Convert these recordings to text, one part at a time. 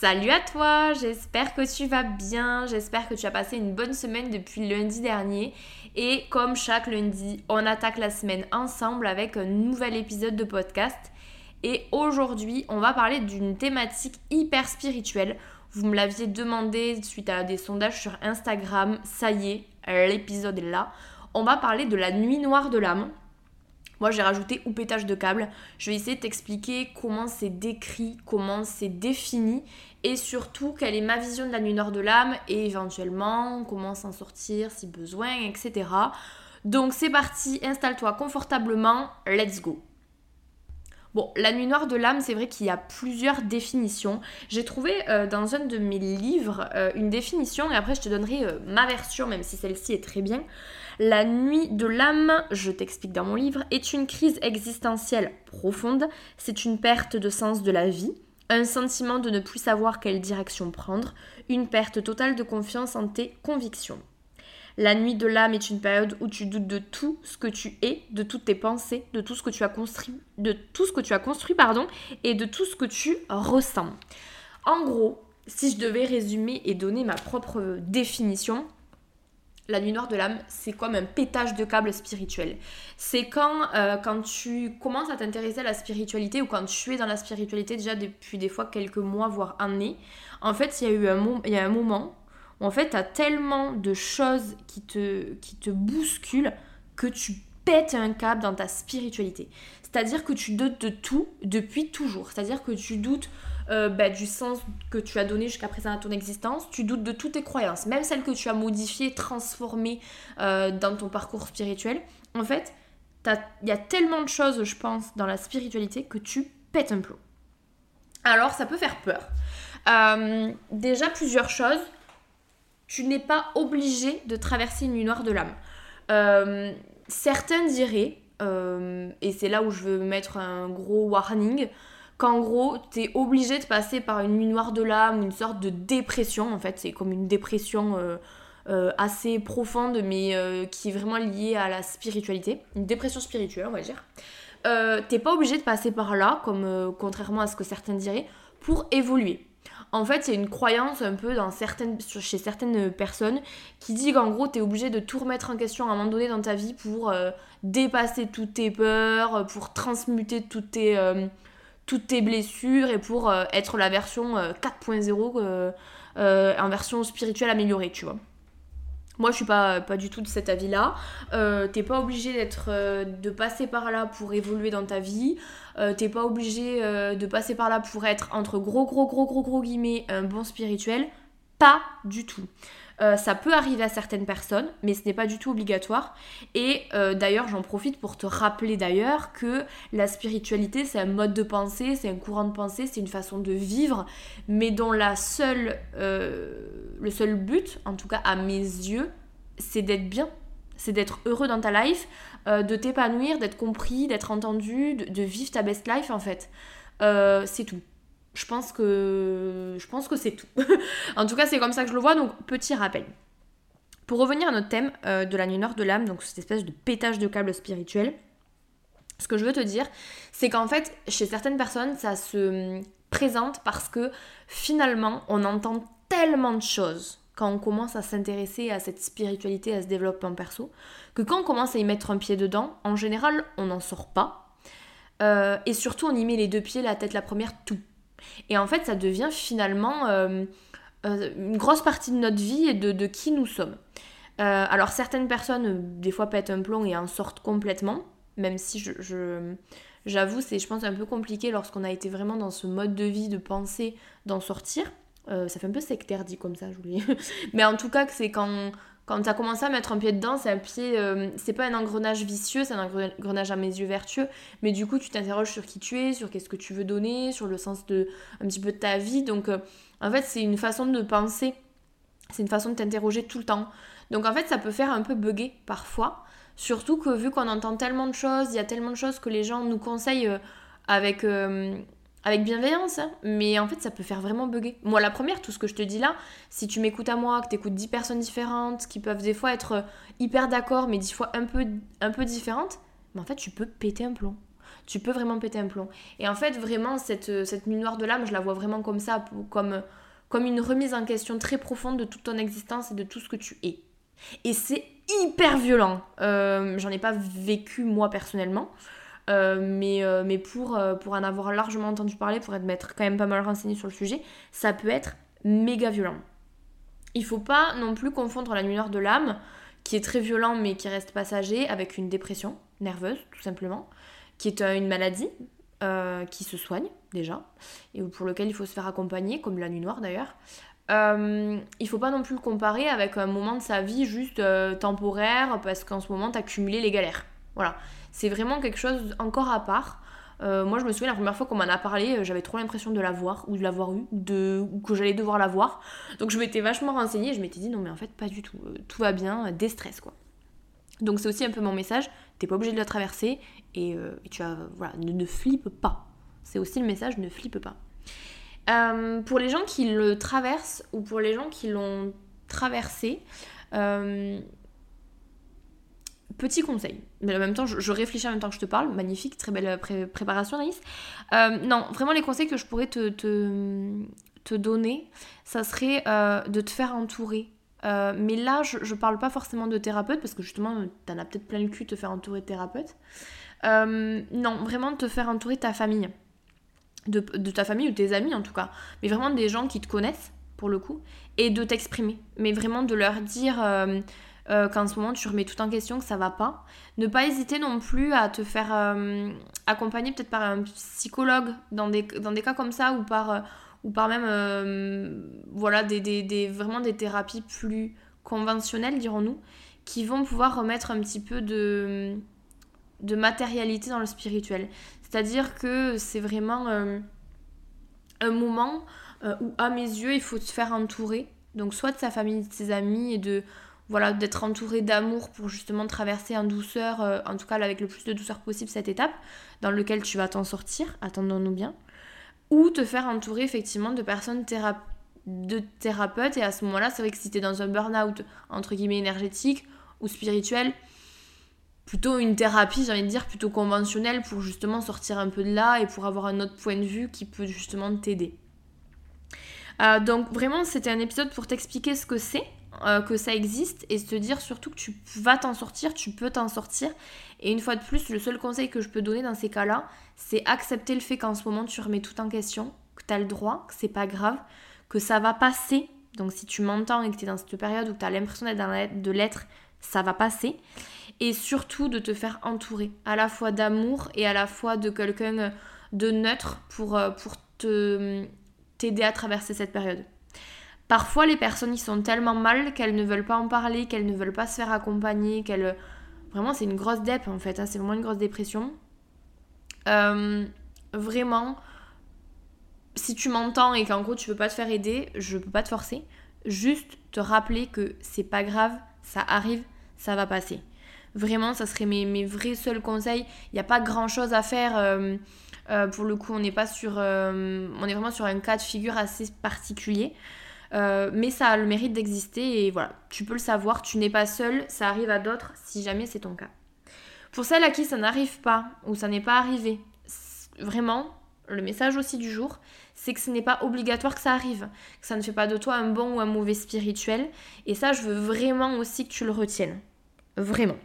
Salut à toi, j'espère que tu vas bien, j'espère que tu as passé une bonne semaine depuis lundi dernier et comme chaque lundi, on attaque la semaine ensemble avec un nouvel épisode de podcast et aujourd'hui on va parler d'une thématique hyper spirituelle. Vous me l'aviez demandé suite à des sondages sur Instagram, ça y est, l'épisode est là. On va parler de la nuit noire de l'âme. Moi, j'ai rajouté ou pétage de câble. Je vais essayer de t'expliquer comment c'est décrit, comment c'est défini et surtout quelle est ma vision de la nuit noire de l'âme et éventuellement comment s'en sortir si besoin, etc. Donc c'est parti, installe-toi confortablement, let's go. Bon, la nuit noire de l'âme, c'est vrai qu'il y a plusieurs définitions. J'ai trouvé euh, dans un de mes livres euh, une définition et après je te donnerai euh, ma version, même si celle-ci est très bien. La nuit de l'âme, je t'explique dans mon livre, est une crise existentielle profonde. C'est une perte de sens de la vie un sentiment de ne plus savoir quelle direction prendre, une perte totale de confiance en tes convictions. La nuit de l'âme est une période où tu doutes de tout ce que tu es, de toutes tes pensées, de tout ce que tu as construit, pardon, et de tout ce que tu ressens. En gros, si je devais résumer et donner ma propre définition, la nuit noire de l'âme, c'est comme un pétage de câble spirituel. C'est quand, euh, tu commences à t'intéresser à la spiritualité ou quand tu es dans la spiritualité déjà depuis des fois quelques mois, voire années. En fait, il y a eu y a un moment en fait, tu as tellement de choses qui te, qui te bousculent que tu pètes un câble dans ta spiritualité. C'est-à-dire que tu doutes de tout depuis toujours. C'est-à-dire que tu doutes euh, bah, du sens que tu as donné jusqu'à présent à ton existence, tu doutes de toutes tes croyances, même celles que tu as modifiées, transformées euh, dans ton parcours spirituel. En fait, il y a tellement de choses, je pense, dans la spiritualité que tu pètes un plomb. Alors, ça peut faire peur. Euh, déjà, plusieurs choses. Tu n'es pas obligé de traverser une nuit noire de l'âme. certains diraient, et c'est là où je veux mettre un gros warning, qu'en gros, t'es obligé de passer par une nuit noire de l'âme, une sorte de dépression, en fait, c'est comme une dépression euh, euh, assez profonde, mais euh, qui est vraiment liée à la spiritualité, une dépression spirituelle, on va dire. t'es pas obligé de passer par là, comme contrairement à ce que certains diraient, pour évoluer. En fait, c'est une croyance un peu dans certaines, chez certaines personnes qui dit qu'en gros, tu es obligé de tout remettre en question à un moment donné dans ta vie pour dépasser toutes tes peurs, pour transmuter toutes tes, tes blessures et pour euh, être la version 4.0 euh, euh, en version spirituelle améliorée, tu vois. Moi, je suis pas, pas du tout de cet avis-là. t'es pas obligé d'être, de passer par là pour évoluer dans ta vie. t'es pas obligé de passer par là pour être, entre gros, gros, gros, gros, gros guillemets, un bon spirituel. Pas du tout. Euh, ça peut arriver à certaines personnes, mais ce n'est pas du tout obligatoire. Et euh, d'ailleurs, j'en profite pour te rappeler d'ailleurs que la spiritualité, c'est un mode de pensée, c'est un courant de pensée, c'est une façon de vivre, mais dont la seule, euh, le seul but, en tout cas à mes yeux, c'est d'être bien, c'est d'être heureux dans ta life, de t'épanouir, d'être compris, d'être entendu, de, vivre ta best life en fait. c'est tout. Je pense que, je pense que c'est tout. en tout cas, c'est comme ça que je le vois, donc petit rappel. Pour revenir à notre thème euh, de la nuit nord de l'âme, donc cette espèce de pétage de câble spirituel, ce que je veux te dire, c'est qu'en fait, chez certaines personnes, ça se présente parce que finalement, on entend tellement de choses quand on commence à s'intéresser à cette spiritualité, à ce développement perso, que quand on commence à y mettre un pied dedans, en général, on n'en sort pas. Euh, et surtout, on y met les deux pieds, la tête la première, tout et en fait, ça devient finalement euh, euh, une grosse partie de notre vie et de, qui nous sommes. Alors certaines personnes, des fois, pètent un plomb et en sortent complètement, même si je, j'avoue, c'est, je pense, un peu compliqué lorsqu'on a été vraiment dans ce mode de vie, de penser, d'en sortir. Ça fait un peu sectaire dit comme ça, je. Mais en tout cas, c'est quand, quand tu as commencé à mettre un pied dedans, c'est un pied. Euh, c'est pas un engrenage vicieux, c'est un engrenage à mes yeux vertueux. Mais du coup, tu t'interroges sur qui tu es, sur qu'est-ce que tu veux donner, sur le sens de un petit peu de ta vie. Donc, euh, en fait, c'est une façon de penser. C'est une façon de t'interroger tout le temps. Donc, en fait, ça peut faire un peu bugger parfois. Surtout que vu qu'on entend tellement de choses, il y a tellement de choses que les gens nous conseillent euh, avec, euh, avec bienveillance, hein. mais en fait ça peut faire vraiment bugger. Moi la première, tout ce que je te dis là, si tu m'écoutes à moi, que tu écoutes 10 personnes différentes, qui peuvent des fois être euh, hyper d'accord, mais 10 fois un peu, un peu différentes, mais en fait tu peux péter un plomb. Tu peux vraiment péter un plomb. Et en fait vraiment cette, cette nuit noire de l'âme, je la vois vraiment comme ça, comme, comme une remise en question très profonde de toute ton existence et de tout ce que tu es. Et c'est hyper violent. Euh, j'en ai pas vécu moi personnellement. Euh, mais, euh, mais pour, en avoir largement entendu parler, pour être quand même pas mal renseigné sur le sujet, ça peut être méga violent. Il faut pas non plus confondre la noire de l'âme, qui est très violent mais qui reste passager, avec une dépression nerveuse, tout simplement, qui est une maladie qui se soigne déjà, et pour lequel il faut se faire accompagner, comme la nuit noire d'ailleurs. Euh, il faut pas non plus le comparer avec un moment de sa vie juste euh, temporaire parce qu'en ce moment t'as cumulé les galères. Voilà, c'est vraiment quelque chose encore à part. Euh, moi je me souviens la première fois qu'on m'en a parlé, j'avais trop l'impression de l'avoir ou de l'avoir eu, ou que j'allais devoir l'avoir. Donc je m'étais vachement renseignée, je m'étais dit non mais en fait pas du tout, tout va bien, déstresse quoi. Donc c'est aussi un peu mon message, t'es pas obligé de la traverser et, tu as, voilà, ne, ne flippe pas. C'est aussi le message, ne flippe pas. Euh, pour les gens qui le traversent ou pour les gens qui l'ont traversé, euh, petit conseil. Mais en même temps, je, réfléchis en même temps que je te parle. Magnifique, très belle préparation, Naïs. Euh, non, vraiment, les conseils que je pourrais te, te, donner, ça serait de te faire entourer. mais là, je, je parle pas forcément de thérapeute parce que justement, t'en as peut-être plein le cul de te faire entourer de thérapeute. non, vraiment de te faire entourer ta famille de, ta famille ou tes amis en tout cas, mais vraiment des gens qui te connaissent pour le coup, et de t'exprimer, mais vraiment de leur dire euh, euh, qu'en ce moment tu remets tout en question, que ça va pas. Ne pas hésiter non plus à te faire euh, accompagner peut-être par un psychologue dans des, dans des cas comme ça ou par, ou par même voilà, des, des, vraiment des thérapies plus conventionnelles, dirons-nous, qui vont pouvoir remettre un petit peu de, de matérialité dans le spirituel. C'est-à-dire que c'est vraiment euh, un moment euh, où, à mes yeux, il faut se faire entourer. Donc, soit de sa famille, de ses amis, et de d'être entouré d'amour pour justement traverser en douceur, euh, en tout cas avec le plus de douceur possible cette étape dans lequel tu vas t'en sortir, attendons-nous bien, ou te faire entourer effectivement de personnes de thérapeutes. Et à ce moment-là, c'est vrai que si tu es dans un burn-out entre guillemets énergétique ou spirituel, plutôt une thérapie, j'ai envie de dire, plutôt conventionnelle pour justement sortir un peu de là et pour avoir un autre point de vue qui peut justement t'aider. Euh, donc vraiment, c'était un épisode pour t'expliquer ce que c'est, euh, que ça existe et te dire surtout que tu vas t'en sortir, tu peux t'en sortir. Et une fois de plus, le seul conseil que je peux donner dans ces cas-là, c'est accepter le fait qu'en ce moment tu remets tout en question, que tu as le droit, que c'est pas grave, que ça va passer. Donc si tu m'entends et que tu es dans cette période où tu as l'impression d'être de l'être, ça va passer et surtout de te faire entourer à la fois d'amour et à la fois de quelqu'un de neutre pour, euh, te, t'aider à traverser cette période. Parfois, les personnes y sont tellement mal qu'elles ne veulent pas en parler, qu'elles ne veulent pas se faire accompagner, qu'elles. Vraiment, c'est une grosse dep en fait, hein, c'est vraiment une grosse dépression. Euh, vraiment, si tu m'entends et qu'en gros tu peux pas te faire aider, je peux pas te forcer. Juste te rappeler que c'est pas grave, ça arrive, ça va passer. Vraiment, ça serait mes, vrais seuls conseils. Il n'y a pas grand chose à faire. Euh, euh, pour le coup, on n'est pas sur. On est vraiment sur un cas de figure assez particulier. Mais ça a le mérite d'exister et voilà, tu peux le savoir, tu n'es pas seul, ça arrive à d'autres si jamais c'est ton cas. Pour celles à qui ça n'arrive pas ou ça n'est pas arrivé, vraiment, le message aussi du jour, c'est que ce n'est pas obligatoire que ça arrive, que ça ne fait pas de toi un bon ou un mauvais spirituel. Et ça, je veux vraiment aussi que tu le retiennes. Vraiment.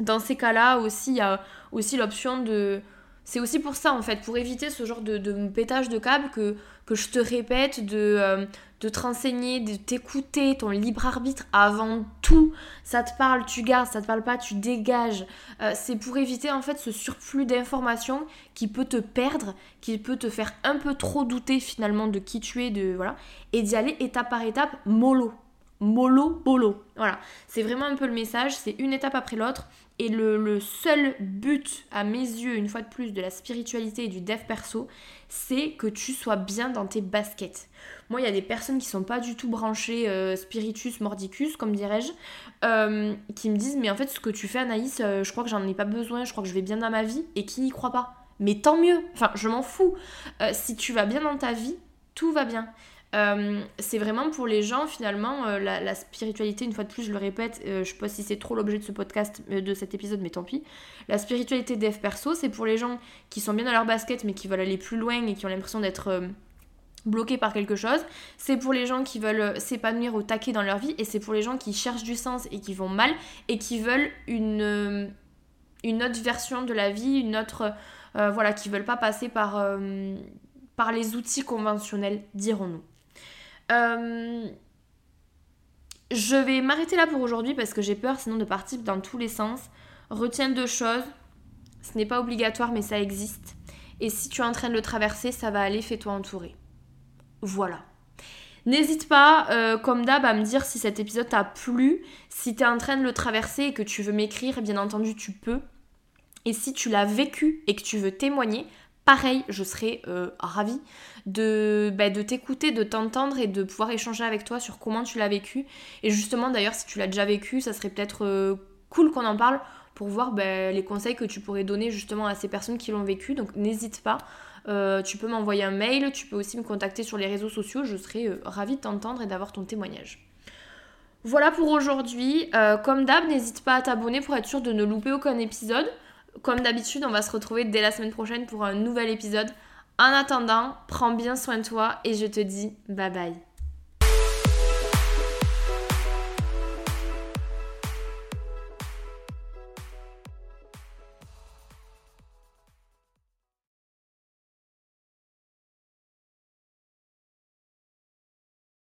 Dans ces cas-là aussi, il y a aussi l'option de... C'est aussi pour ça en fait, pour éviter ce genre de, pétage de câble que, que je te répète, de, euh, de te renseigner, de t'écouter, ton libre arbitre avant tout. Ça te parle, tu gardes, ça te parle pas, tu dégages. Euh, c'est pour éviter en fait ce surplus d'informations qui peut te perdre, qui peut te faire un peu trop douter finalement de qui tu es, de voilà, et d'y aller étape par étape, mollo. Mollo, bolo. Voilà, c'est vraiment un peu le message, c'est une étape après l'autre. Et le, seul but, à mes yeux, une fois de plus, de la spiritualité et du dev perso, c'est que tu sois bien dans tes baskets. Moi, il y a des personnes qui sont pas du tout branchées euh, spiritus, mordicus, comme dirais-je, euh, qui me disent Mais en fait, ce que tu fais, Anaïs, euh, je crois que j'en ai pas besoin, je crois que je vais bien dans ma vie, et qui n'y croient pas. Mais tant mieux, enfin, je m'en fous. si tu vas bien dans ta vie, tout va bien. C'est vraiment pour les gens finalement la, spiritualité une fois de plus je le répète je sais pas si c'est trop l'objet de ce podcast de cet épisode mais tant pis la spiritualité dev perso c'est pour les gens qui sont bien dans leur basket mais qui veulent aller plus loin et qui ont l'impression d'être bloqués par quelque chose. C'est pour les gens qui veulent euh, s'épanouir au taquet dans leur vie et c'est pour les gens qui cherchent du sens et qui vont mal et qui veulent une, euh, une autre version de la vie, une autre... Euh, voilà, qui veulent pas passer par, par les outils conventionnels, dirons-nous. Je vais m'arrêter là pour aujourd'hui parce que j'ai peur sinon de partir dans tous les sens. Retiens deux choses. Ce n'est pas obligatoire mais ça existe. Et si tu es en train de le traverser, ça va aller, fais-toi entourer. Voilà. N'hésite pas, euh, comme d'hab, à me dire si cet épisode t'a plu, si t'es en train de le traverser et que tu veux m'écrire, bien entendu, tu peux. Et si tu l'as vécu et que tu veux témoigner, pareil, je serais euh, ravie de, bah, de t'écouter, de t'entendre et de pouvoir échanger avec toi sur comment tu l'as vécu. Et justement, d'ailleurs, si tu l'as déjà vécu, ça serait peut-être euh, cool qu'on en parle pour voir bah, les conseils que tu pourrais donner justement à ces personnes qui l'ont vécu. Donc n'hésite pas. Euh, tu peux m'envoyer un mail, tu peux aussi me contacter sur les réseaux sociaux, je serai euh, ravie de t'entendre et d'avoir ton témoignage. Voilà pour aujourd'hui. Comme d'hab, n'hésite pas à t'abonner pour être sûr de ne louper aucun épisode. Comme d'habitude, on va se retrouver dès la semaine prochaine pour un nouvel épisode. En attendant, prends bien soin de toi et je te dis bye bye.